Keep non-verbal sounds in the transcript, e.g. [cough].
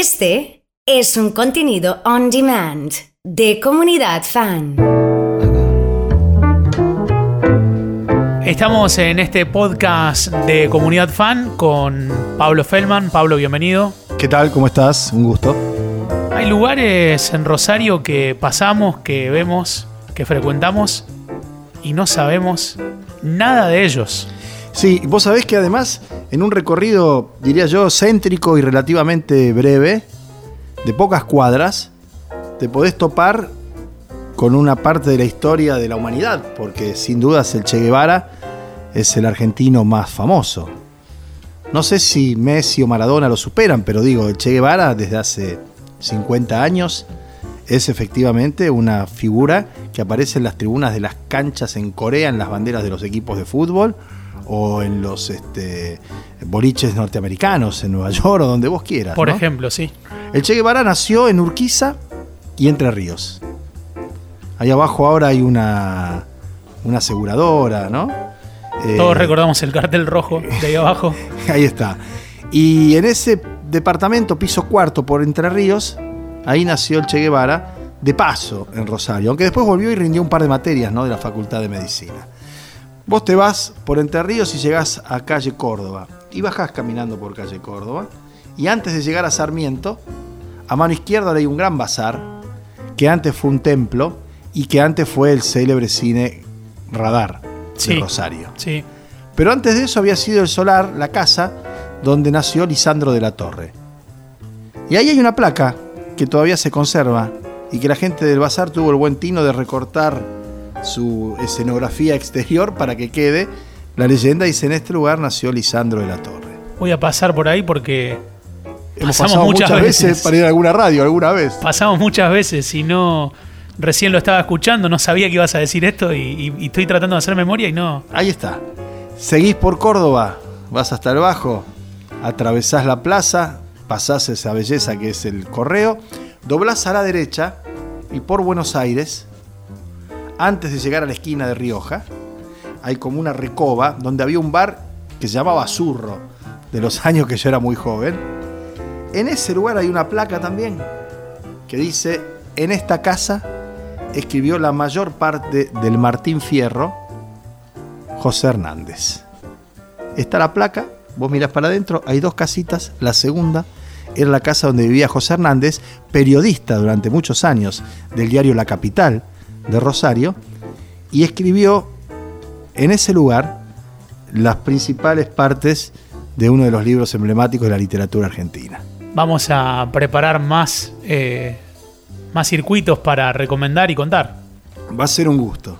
Este es un contenido on demand de comunidad fan. Estamos en este podcast de Comunidad Fan con Pablo Feldman. Pablo, bienvenido. ¿Qué tal? ¿Cómo estás? Un gusto. Hay lugares en Rosario que pasamos, que vemos, que frecuentamos y no sabemos nada de ellos. Sí, vos sabés que además en un recorrido, diría yo, céntrico y relativamente breve, de pocas cuadras, te podés topar con una parte de la historia de la humanidad, porque sin dudas el Che Guevara es el argentino más famoso. No sé si Messi o Maradona lo superan, pero digo, el Che Guevara desde hace 50 años es efectivamente una figura que aparece en las tribunas de las canchas en Corea, en las banderas de los equipos de fútbol o en los este, boliches norteamericanos, en Nueva York o donde vos quieras. Por ¿no? ejemplo, sí. El Che Guevara nació en Urquiza y Entre Ríos. Ahí abajo ahora hay una, una aseguradora, ¿no? Eh, Todos recordamos el cartel rojo de ahí abajo. [laughs] Ahí está. Y en ese departamento, piso cuarto por Entre Ríos, ahí nació el Che Guevara, de paso en Rosario, aunque después volvió y rindió un par de materias ¿no? de la Facultad de Medicina. Vos te vas por Entre Ríos y llegás a calle Córdoba. Y bajás caminando por calle Córdoba. Y antes de llegar a Sarmiento, a mano izquierda hay un gran bazar, que antes fue un templo y que antes fue el célebre cine Radar de. Rosario. Sí. Pero antes de eso había sido el solar, la casa, donde nació Lisandro de la Torre. Y ahí hay una placa que todavía se conserva y que la gente del bazar tuvo el buen tino de recortar su escenografía exterior para que quede. La leyenda dice, en este lugar nació Lisandro de la Torre. Voy a pasar por ahí porque Hemos Pasamos pasado muchas muchas, veces. veces. para ir a alguna radio, alguna vez. pasamos muchas veces y no. Recién lo estaba escuchando, no sabía que ibas a decir esto y, y- y estoy tratando de hacer memoria y no. Ahí está. Seguís por Córdoba, vas hasta el bajo, atravesás la plaza, pasás esa belleza que es el correo, doblás a la derecha y por Buenos Aires, antes de llegar a la esquina de Rioja, hay como una recoba donde había un bar que se llamaba Zurro, de los [laughs] años que yo era muy joven. En ese lugar hay una placa también que dice, en esta casa escribió la mayor parte del Martín Fierro, José Hernández. Está la placa, vos mirás para adentro, hay dos casitas, la segunda era la casa donde vivía José Hernández, periodista durante muchos años del diario La Capital de Rosario, y escribió en ese lugar las principales partes de uno de los libros emblemáticos de la literatura argentina. Vamos a preparar más, eh, más circuitos para recomendar y contar. Va a ser un gusto.